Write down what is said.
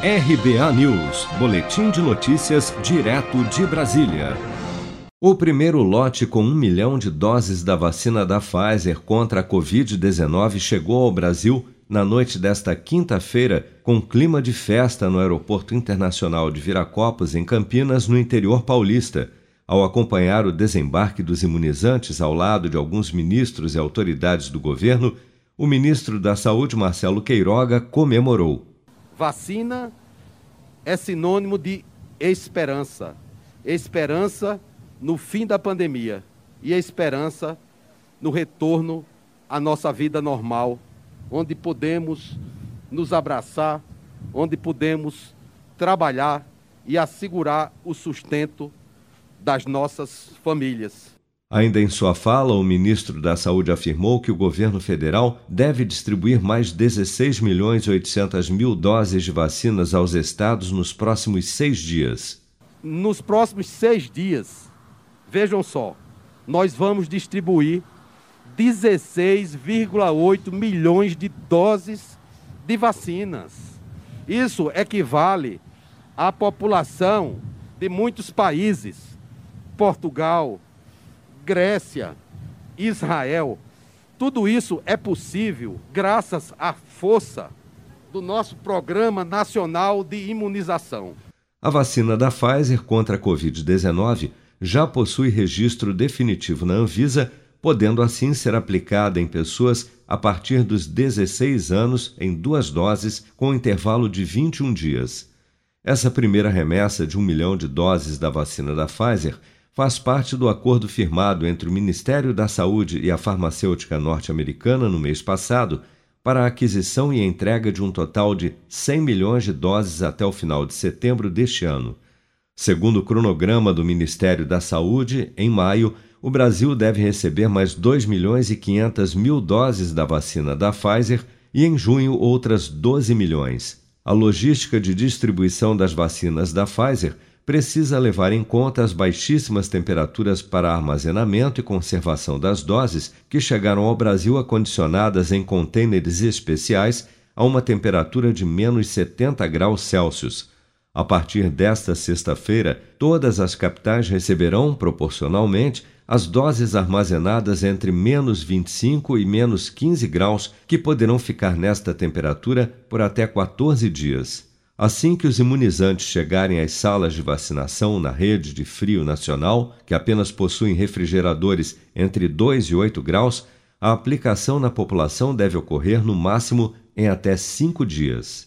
RBA News, Boletim de Notícias, direto de Brasília. O primeiro lote com um milhão de doses da vacina da Pfizer contra a Covid-19 chegou ao Brasil na noite desta quinta-feira, com clima de festa no Aeroporto Internacional de Viracopos, em Campinas, no interior paulista. Ao acompanhar o desembarque dos imunizantes ao lado de alguns ministros e autoridades do governo, o ministro da Saúde, Marcelo Queiroga, comemorou. Vacina é sinônimo de esperança. Esperança no fim da pandemia e esperança no retorno à nossa vida normal, onde podemos nos abraçar, onde podemos trabalhar e assegurar o sustento das nossas famílias. Ainda em sua fala, o ministro da Saúde afirmou que o governo federal deve distribuir mais 16 milhões e 800 mil doses de vacinas aos estados nos próximos seis dias. Nos próximos seis dias, vejam só, nós vamos distribuir 16,8 milhões de doses de vacinas. Isso equivale à população de muitos países: Portugal, Grécia, Israel. Tudo isso é possível graças à força do nosso Programa Nacional de Imunização. A vacina da Pfizer contra a Covid-19 já possui registro definitivo na Anvisa, podendo assim ser aplicada em pessoas a partir dos 16 anos em duas doses, com intervalo de 21 dias. Essa primeira remessa de um milhão de doses da vacina da Pfizer faz parte do acordo firmado entre o Ministério da Saúde e a farmacêutica norte-americana no mês passado para a aquisição e entrega de um total de 100 milhões de doses até o final de setembro deste ano. Segundo o cronograma do Ministério da Saúde, em maio, o Brasil deve receber mais 2 milhões e 500 mil doses da vacina da Pfizer e em junho outras 12 milhões. A logística de distribuição das vacinas da Pfizer precisa levar em conta as baixíssimas temperaturas para armazenamento e conservação das doses que chegaram ao Brasil acondicionadas em contêineres especiais a uma temperatura de menos 70 graus Celsius. A partir desta sexta-feira, todas as capitais receberão, proporcionalmente, as doses armazenadas entre menos 25 e menos 15 graus, que poderão ficar nesta temperatura por até 14 dias. Assim que os imunizantes chegarem às salas de vacinação na rede de frio nacional, que apenas possuem refrigeradores entre 2 e 8 graus, a aplicação na população deve ocorrer no máximo em até cinco dias.